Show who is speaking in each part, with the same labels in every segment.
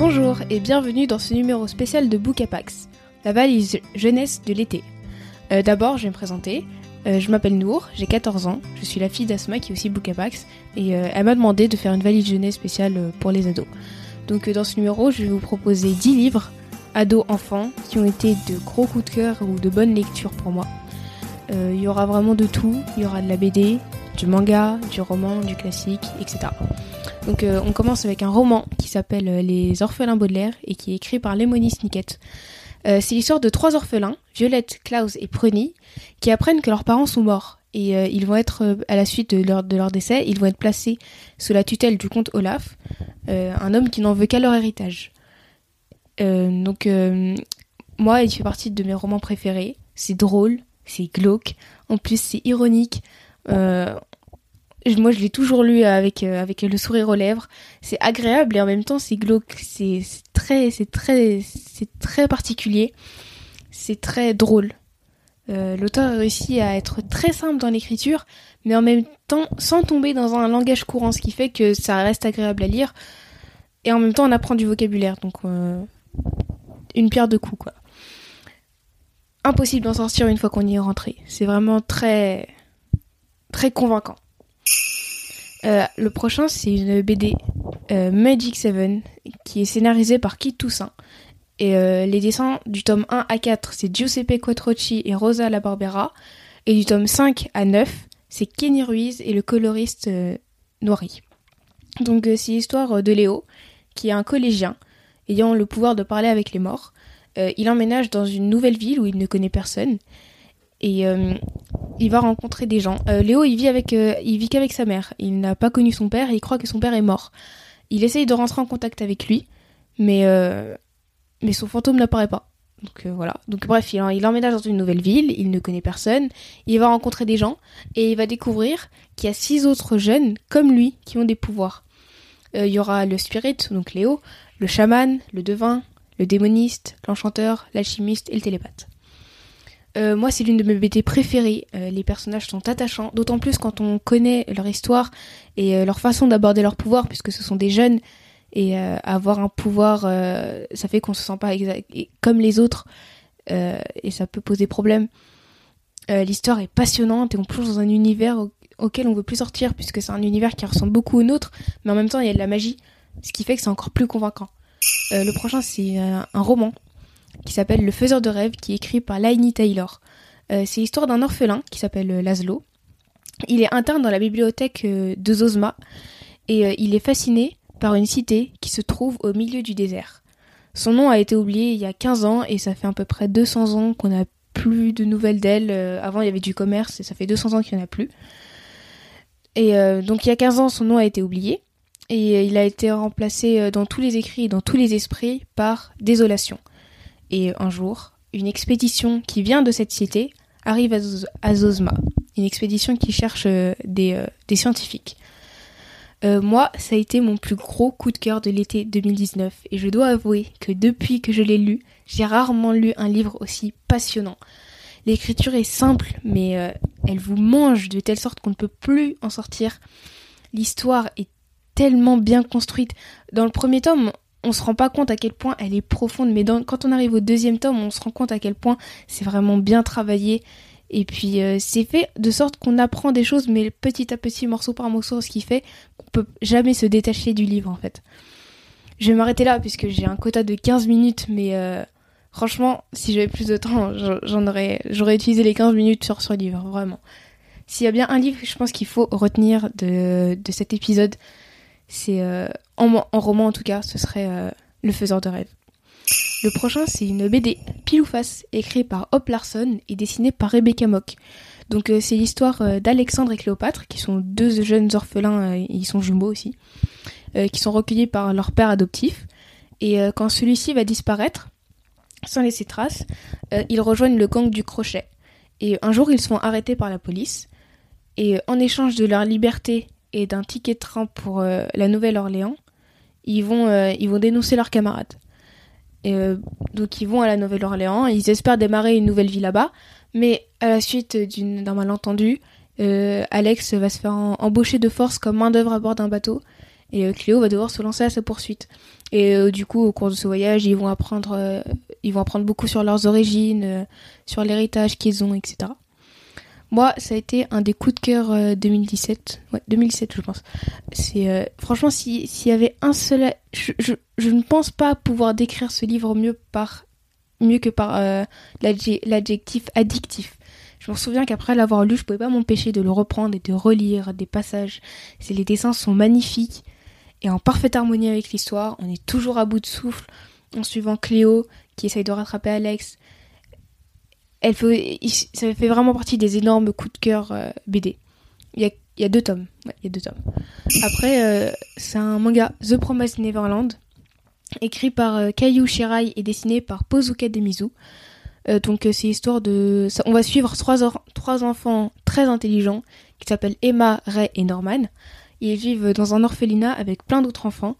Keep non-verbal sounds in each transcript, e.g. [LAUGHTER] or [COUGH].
Speaker 1: Bonjour et bienvenue dans ce numéro spécial de Bookapax, la valise jeunesse de l'été. Euh, D'abord, je vais me présenter. Euh, je m'appelle Nour, j'ai 14 ans, je suis la fille d'Asma qui est aussi Bookapax et euh, elle m'a demandé de faire une valise jeunesse spéciale pour les ados. Donc dans ce numéro, je vais vous proposer 10 livres, ados, enfants, qui ont été de gros coups de cœur ou de bonnes lectures pour moi. Il y aura vraiment de tout, il y aura de la BD, du manga, du roman, du classique, etc. Donc euh, on commence avec un roman qui s'appelle euh, Les orphelins Baudelaire et qui est écrit par Lemony Snicket. Euh, c'est l'histoire de trois orphelins, Violette, Klaus et Prony, qui apprennent que leurs parents sont morts. Et ils vont être, à la suite de leur, de leur décès, ils vont être placés sous la tutelle du comte Olaf, un homme qui n'en veut qu'à leur héritage. Donc moi, il fait partie de mes romans préférés. C'est drôle, c'est glauque, en plus c'est ironique. Euh, moi, je l'ai toujours lu avec euh, avec le sourire aux lèvres. C'est agréable et en même temps c'est glauque. C'est très c'est très très particulier. C'est très drôle. Euh, L'auteur réussit à être très simple dans l'écriture, mais en même temps sans tomber dans un langage courant, ce qui fait que ça reste agréable à lire. Et en même temps, on apprend du vocabulaire, donc euh, une pierre deux coups, quoi. Impossible d'en sortir une fois qu'on y est rentré. C'est vraiment très très convaincant. Euh, le prochain, c'est une BD euh, Magic 7 qui est scénarisée par Kit Toussaint. Et euh, les dessins du tome 1 à 4, c'est Giuseppe Quattrocchi et Rosa La Barbera. Et du tome 5 à 9, c'est Kenny Ruiz et le coloriste Noiry. Donc c'est l'histoire de Léo, qui est un collégien ayant le pouvoir de parler avec les morts. Il emménage dans une nouvelle ville où il ne connaît personne. Et euh, il va rencontrer des gens. Euh, Léo, il vit avec, euh, il vit qu'avec sa mère. Il n'a pas connu son père et il croit que son père est mort. Il essaye de rentrer en contact avec lui, mais mais son fantôme n'apparaît pas. Donc voilà. Donc bref, il, emménage dans une nouvelle ville. Il ne connaît personne. Il va rencontrer des gens et il va découvrir qu'il y a six autres jeunes comme lui qui ont des pouvoirs. Il y aura le spirit, donc Léo, le chaman, le devin, le démoniste, l'enchanteur, l'alchimiste et le télépathe. Euh, moi, c'est l'une de mes BD préférées. Euh, les personnages sont attachants, d'autant plus quand on connaît leur histoire et euh, leur façon d'aborder leur pouvoir, puisque ce sont des jeunes. Et avoir un pouvoir, ça fait qu'on se sent pas comme les autres, et ça peut poser problème. L'histoire est passionnante et on plonge dans un univers au- auquel on veut plus sortir, puisque c'est un univers qui ressemble beaucoup au nôtre, mais en même temps il y a de la magie, ce qui fait que c'est encore plus convaincant. Le prochain, c'est un roman qui s'appelle Le Faiseur de rêves, qui est écrit par Laini Taylor. Euh, c'est l'histoire d'un orphelin qui s'appelle euh, Laszlo. Il est interne dans la bibliothèque euh, de Zozma et il est fasciné par une cité qui se trouve au milieu du désert. Son nom a été oublié il y a 15 ans et ça fait à peu près 200 ans qu'on n'a plus de nouvelles d'elle. Avant, il y avait du commerce et ça fait 200 ans qu'il n'y en a plus. Et donc, il y a 15 ans, son nom a été oublié et il a été remplacé dans tous les écrits et dans tous les esprits par Désolation. Et un jour, une expédition qui vient de cette cité arrive à, Zozma. Une expédition qui cherche euh, des, euh, des scientifiques. Euh, moi, ça a été mon plus gros coup de cœur de l'été 2019 et je dois avouer que depuis que je l'ai lu, j'ai rarement lu un livre aussi passionnant. L'écriture est simple, mais elle vous mange de telle sorte qu'on ne peut plus en sortir. L'histoire est tellement bien construite. Dans le premier tome, on se rend pas compte à quel point elle est profonde, mais quand on arrive au deuxième tome, on se rend compte à quel point c'est vraiment bien travaillé. Et puis euh, c'est fait de sorte qu'on apprend des choses, mais petit à petit, morceau par morceau, ce qui fait qu'on peut jamais se détacher du livre en fait. Je vais m'arrêter là puisque j'ai un quota de 15 minutes, mais euh, franchement, si j'avais plus de temps, j'aurais utilisé les 15 minutes sur ce livre, vraiment. S'il y a bien un livre que je pense qu'il faut retenir de cet épisode, c'est euh, en, roman en tout cas, ce serait euh, Le Faiseur de rêves. Le prochain, c'est une BD pile ou face, écrite par Hop Larson et dessinée par Rebecca Mock. Donc euh, c'est l'histoire d'Alexandre et Cléopâtre, qui sont deux jeunes orphelins, ils sont jumeaux aussi, qui sont recueillis par leur père adoptif. Et quand celui-ci va disparaître, sans laisser trace, ils rejoignent le gang du crochet. Et un jour, ils sont arrêtés par la police. Et en échange de leur liberté et d'un ticket de train pour euh, la Nouvelle-Orléans, ils vont, euh, ils vont dénoncer leurs camarades. Euh, donc ils vont à la Nouvelle-Orléans, ils espèrent démarrer une nouvelle vie là-bas, mais à la suite d'un malentendu, Alex va se faire embaucher de force comme main d'œuvre à bord d'un bateau Et Cléo va devoir se lancer à sa poursuite. Et du coup, au cours de ce voyage, ils vont apprendre, ils vont apprendre beaucoup sur leurs origines, sur l'héritage qu'ils ont, etc. Moi, ça a été un des coups de cœur 2017. Ouais, 2017, je pense. C'est franchement, s'il y avait un seul, je, je, je, ne pense pas pouvoir décrire ce livre mieux par mieux que par euh, l'adjectif addictif. Je me souviens qu'après l'avoir lu, je pouvais pas m'empêcher de le reprendre et de relire des passages. Les dessins sont magnifiques et en parfaite harmonie avec l'histoire. On est toujours à bout de souffle en suivant Cléo qui essaye de rattraper Alex. Elle fait, ça fait vraiment partie des énormes coups de cœur euh, BD. Il y, a, deux tomes. Après, euh, c'est un manga The Promised Neverland écrit par euh, Kayu Shirai et dessiné par Pozuka Demizu. Euh, donc c'est l'histoire de... on va suivre trois, trois enfants très intelligents qui s'appellent Emma, Ray et Norman. Ils vivent dans un orphelinat avec plein d'autres enfants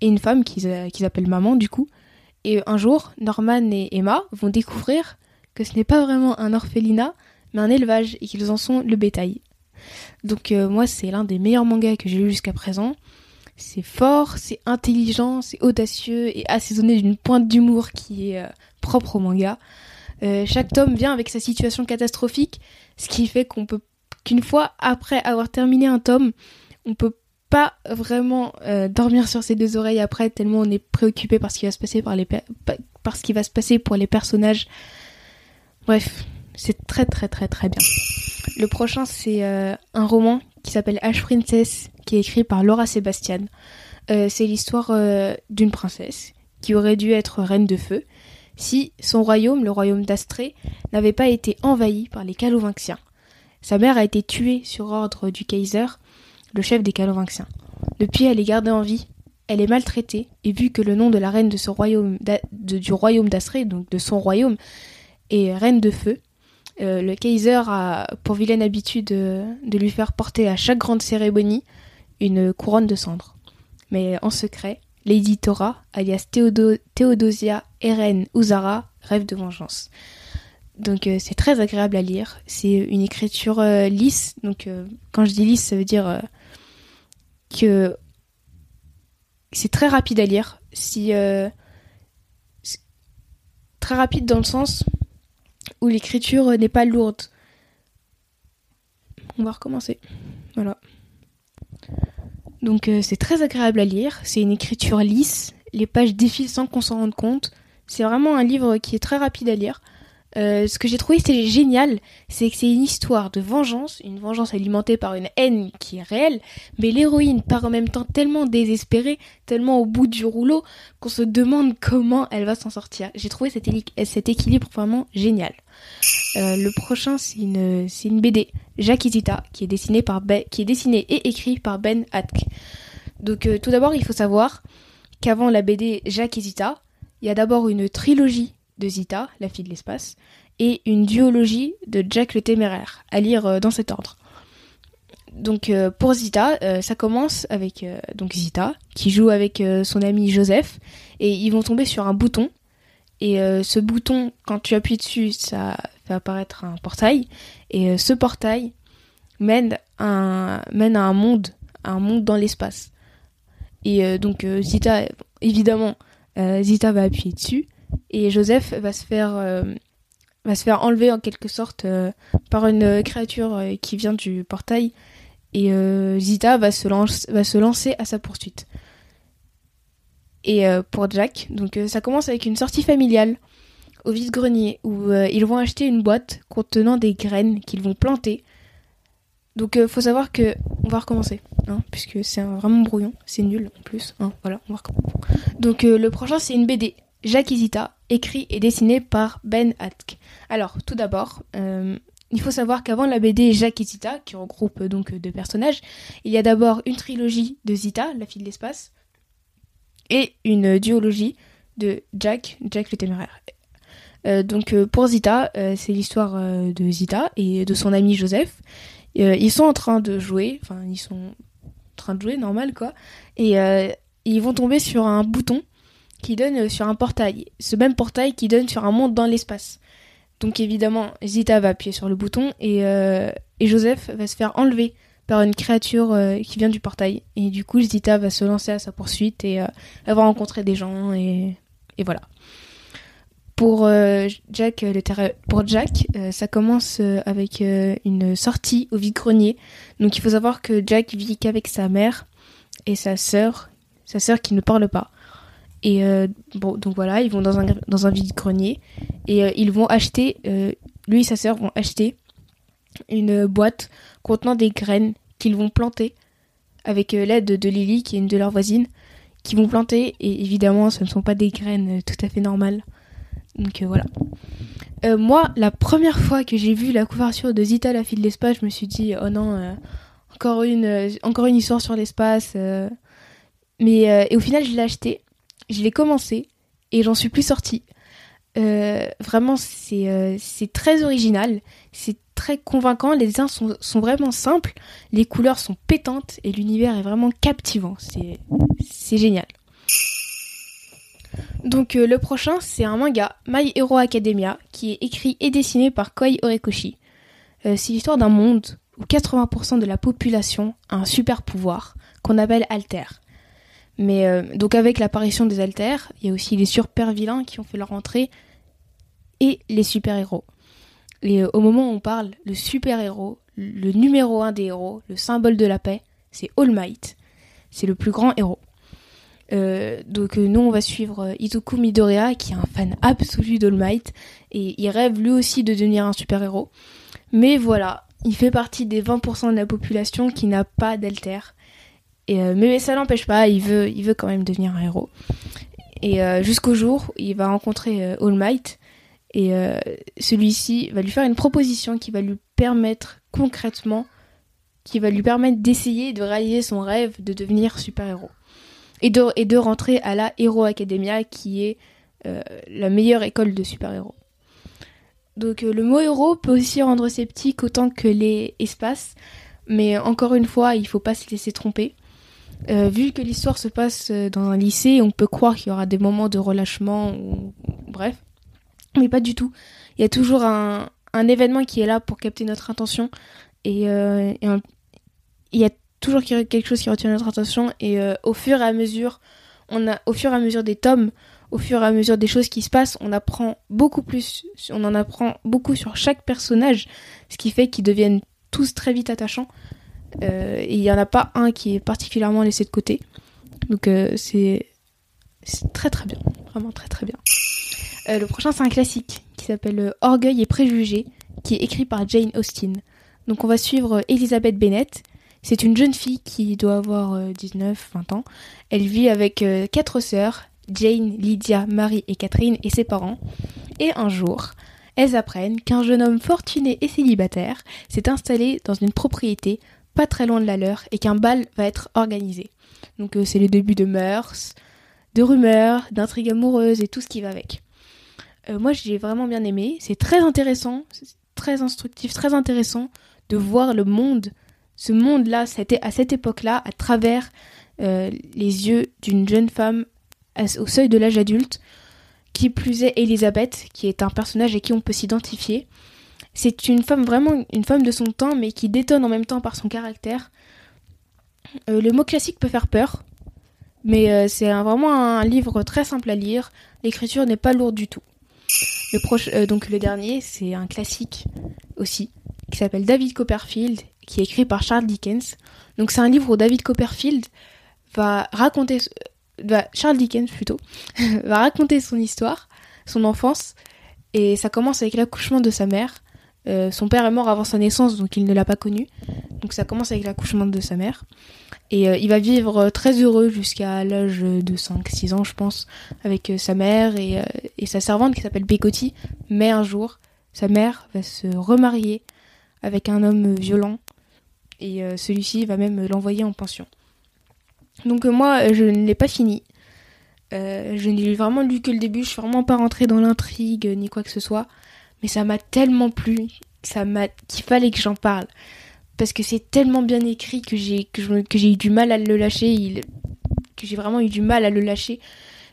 Speaker 1: et une femme qu'ils appellent maman du coup. Et un jour, Norman et Emma vont découvrir que ce n'est pas vraiment un orphelinat, mais un élevage et qu'ils en sont le bétail. Donc moi c'est l'un des meilleurs mangas que j'ai lu jusqu'à présent. C'est fort, c'est intelligent, c'est audacieux et assaisonné d'une pointe d'humour qui est euh, propre au manga. Euh, chaque tome vient avec sa situation catastrophique, ce qui fait qu'on peut qu'une fois après avoir terminé un tome, on peut pas vraiment euh, dormir sur ses deux oreilles après tellement on est préoccupé par ce qui va se passer pour les personnages. Bref, c'est très très très très bien. Le prochain c'est un roman qui s'appelle Ash Princess qui est écrit par Laura Sebastian. Euh, c'est l'histoire euh, d'une princesse qui aurait dû être reine de feu si son royaume, le royaume d'Astrée, n'avait pas été envahi par les Calovinxiens. Sa mère a été tuée sur ordre du Kaiser, le chef des Calovinxiens. Depuis, elle est gardée en vie, elle est maltraitée, et vu que le nom de la reine de ce royaume, du royaume d'Astrée, donc de son royaume, est reine de feu, euh, le Kaiser a pour vilaine habitude de lui faire porter à chaque grande cérémonie une couronne de cendres. Mais en secret, Lady Thora, alias Théodosia Eren Uzara, rêve de vengeance. Donc euh, c'est très agréable à lire. C'est une écriture euh, lisse. Donc euh, quand je dis lisse, ça veut dire que c'est très rapide à lire. Si très rapide dans le sens où l'écriture n'est pas lourde. On va recommencer. Voilà. Donc euh, c'est très agréable à lire, c'est une écriture lisse, les pages défilent sans qu'on s'en rende compte. C'est vraiment un livre qui est très rapide à lire. Euh, ce que j'ai trouvé c'est génial, c'est que c'est une histoire de vengeance, une vengeance alimentée par une haine qui est réelle, mais l'héroïne part en même temps tellement désespérée, tellement au bout du rouleau, qu'on se demande comment elle va s'en sortir. J'ai trouvé cet, équilibre vraiment génial. Euh, le prochain c'est une, une BD, Jacques Isita, qui est dessinée par ben, qui est et écrit par Ben Atk. Donc euh, tout d'abord il faut savoir qu'avant la BD Jacques Isita, il y a d'abord une trilogie de Zita, la fille de l'espace, et une duologie de Jack le Téméraire, à lire euh, dans cet ordre. Donc euh, pour Zita, euh, ça commence avec donc Zita qui joue avec son ami Joseph et ils vont tomber sur un bouton et ce bouton quand tu appuies dessus ça fait apparaître un portail et ce portail mène, un, mène à un monde, un monde dans l'espace. Et donc Zita évidemment Zita va appuyer dessus et Joseph va se faire euh, va se faire enlever en quelque sorte euh, par une créature euh, qui vient du portail et Zita va se, va se lancer à sa poursuite. Et pour Jack, donc ça commence avec une sortie familiale au vide-grenier où ils vont acheter une boîte contenant des graines qu'ils vont planter. Donc faut savoir que on va recommencer, hein, puisque c'est vraiment brouillon, c'est nul en plus. Hein, voilà. Donc le prochain c'est une BD Jacques Isita, écrit et dessiné par Ben Atk. Alors, tout d'abord, euh, il faut savoir qu'avant la BD Jacques et Zita, qui regroupe euh, donc deux personnages, il y a d'abord une trilogie de Zita, la fille de l'espace, et une duologie de Jack, Jack le téméraire. Euh, donc pour Zita, c'est l'histoire de Zita et de son ami Joseph. ils sont en train de jouer, enfin ils sont en train de jouer normal quoi, et ils vont tomber sur un bouton qui donne sur un portail. Ce même portail qui donne sur un monde dans l'espace. Donc évidemment, Zita va appuyer sur le bouton et, euh, et, Joseph va se faire enlever par une créature euh, qui vient du portail. Et du coup, Zita va se lancer à sa poursuite et euh, elle va rencontrer des gens et, et voilà. Pour euh, Jack, le pour Jack, ça commence avec une sortie au vide-grenier. Donc il faut savoir que Jack vit qu'avec sa mère et sa sœur, sa sœur qui ne parle pas. Et bon, donc voilà, ils vont dans un, dans un vide-grenier et ils vont acheter, lui et sa sœur vont acheter une boîte contenant des graines qu'ils vont planter avec euh, l'aide de Lily, qui est une de leurs voisines, qui vont planter. Et évidemment, ce ne sont pas des graines euh, tout à fait normales. Donc euh, voilà. moi, la première fois que j'ai vu la couverture de Zita, la fille de l'espace, je me suis dit, oh non, encore, une, encore une histoire sur l'espace. Et au final, je l'ai acheté, je l'ai commencé et j'en suis plus sortie. vraiment, c'est c'est très original, c'est très convaincant, les dessins sont, vraiment simples, les couleurs sont pétantes et l'univers est vraiment captivant. C'est génial. Donc euh, le prochain, c'est un manga, My Hero Academia, qui est écrit et dessiné par Koi Orekoshi. Euh, c'est l'histoire d'un monde où 80% de la population a un super pouvoir qu'on appelle Alter. Mais euh, donc avec l'apparition des Alters, il y a aussi les super vilains qui ont fait leur entrée et les super héros. Et euh, au moment où on parle, le super-héros, le numéro un des héros, le symbole de la paix, c'est All Might. C'est le plus grand héros. Euh, donc euh, nous on va suivre Izuku Midoriya qui est un fan absolu d'All Might et il rêve lui aussi de devenir un super-héros. Mais voilà, il fait partie des 20% de la population qui n'a pas d'alter. Et, mais ça n'empêche pas, il veut, il veut quand même devenir un héros. Et jusqu'au jour il va rencontrer All Might et euh, celui-ci va lui faire une proposition qui va lui permettre concrètement, qui va lui permettre d'essayer de réaliser son rêve de devenir super-héros. Et de, et de rentrer à la Hero Academia, qui est euh, la meilleure école de super-héros. Donc euh, le mot héros peut aussi rendre sceptique autant que les espaces, mais encore une fois, il faut pas se laisser tromper. Vu que l'histoire se passe dans un lycée, on peut croire qu'il y aura des moments de relâchement ou bref. Mais pas du tout. Il y a toujours un, événement qui est là pour capter notre attention. Et, euh, il y a toujours quelque chose qui retient notre attention. Et euh, au fur et à mesure, on a, au fur et à mesure des tomes, au fur et à mesure des choses qui se passent, on apprend beaucoup plus. On en apprend beaucoup sur chaque personnage. Ce qui fait qu'ils deviennent tous très vite attachants. Euh, et il n'y en a pas un qui est particulièrement laissé de côté. Donc c'est très très bien. Vraiment très très bien. Euh, le prochain, c'est un classique qui s'appelle euh, Orgueil et préjugés, qui est écrit par Jane Austen. Donc on va suivre euh, Elizabeth Bennett. C'est une jeune fille qui doit avoir 19-20 ans. Elle vit avec quatre sœurs, Jane, Lydia, Marie et Catherine, et ses parents. Et un jour, elles apprennent qu'un jeune homme fortuné et célibataire s'est installé dans une propriété pas très loin de la leur et qu'un bal va être organisé. Donc c'est le début de mœurs, de rumeurs, d'intrigues amoureuses et tout ce qui va avec. Euh, moi, j'ai vraiment bien aimé. C'est très intéressant, très instructif, très intéressant de voir le monde, ce monde-là, à cette époque-là, à travers euh, les yeux d'une jeune femme au seuil de l'âge adulte, qui plus est Elisabeth, qui est un personnage avec qui on peut s'identifier. C'est une femme vraiment une femme de son temps, mais qui détonne en même temps par son caractère. Euh, le mot classique peut faire peur, mais c'est vraiment un livre très simple à lire. L'écriture n'est pas lourde du tout. Le proche, euh, donc le dernier, c'est un classique aussi, qui s'appelle David Copperfield, qui est écrit par Charles Dickens. Donc c'est un livre où David Copperfield va raconter, va, Charles Dickens plutôt, [LAUGHS] va raconter son histoire, son enfance, et ça commence avec l'accouchement de sa mère. Euh, son père est mort avant sa naissance, donc il ne l'a pas connu. Donc ça commence avec l'accouchement de sa mère. Et euh, il va vivre euh, très heureux jusqu'à l'âge de 5-6 ans, je pense, avec sa mère et, sa servante qui s'appelle Bécotti. Mais un jour, sa mère va se remarier avec un homme violent et celui-ci va même l'envoyer en pension. Donc moi, je ne l'ai pas fini. je n'ai vraiment lu que le début, je suis vraiment pas rentrée dans l'intrigue ni quoi que ce soit. Mais ça m'a tellement plu ça m'a qu'il fallait que j'en parle parce que c'est tellement bien écrit que j'ai que, j'ai eu du mal à le lâcher, que j'ai vraiment eu du mal à le lâcher.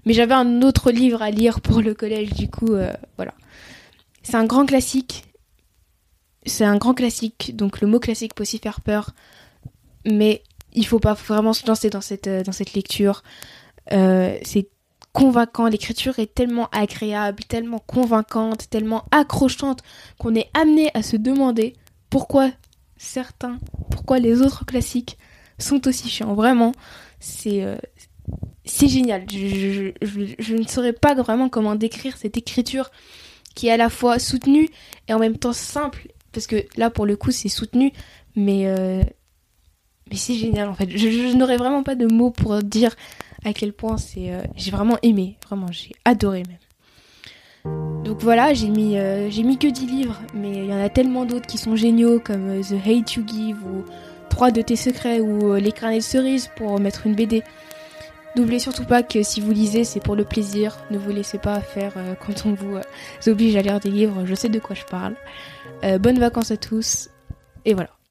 Speaker 1: Mais j'avais un autre livre à lire pour le collège, du coup, euh, voilà. C'est un grand classique. C'est un grand classique, donc le mot classique peut aussi faire peur. mais il faut pas vraiment se lancer dans cette, dans cette lecture. c'est convaincant, l'écriture est tellement agréable, tellement convaincante, tellement accrochante qu'on est amené à se demander pourquoi certains, pourquoi les autres classiques sont aussi chiants. Vraiment, c'est euh, génial. Je, je, ne saurais pas vraiment comment décrire cette écriture qui est à la fois soutenue et en même temps simple. Parce que là, pour le coup, c'est soutenu, mais, euh, mais c'est génial en fait. Je, n'aurais vraiment pas de mots pour dire à quel point c'est. Euh, j'ai vraiment aimé, vraiment, j'ai adoré même. Donc voilà, j'ai mis, j'ai mis que 10 livres, mais il y en a tellement d'autres qui sont géniaux comme The Hate You Give ou trois de tes secrets ou Les carnets de cerises pour mettre une BD. N'oubliez surtout pas que si vous lisez, c'est pour le plaisir. Ne vous laissez pas faire euh, quand on vous euh, oblige à lire des livres. Je sais de quoi je parle. Euh, bonnes vacances à tous. Et voilà.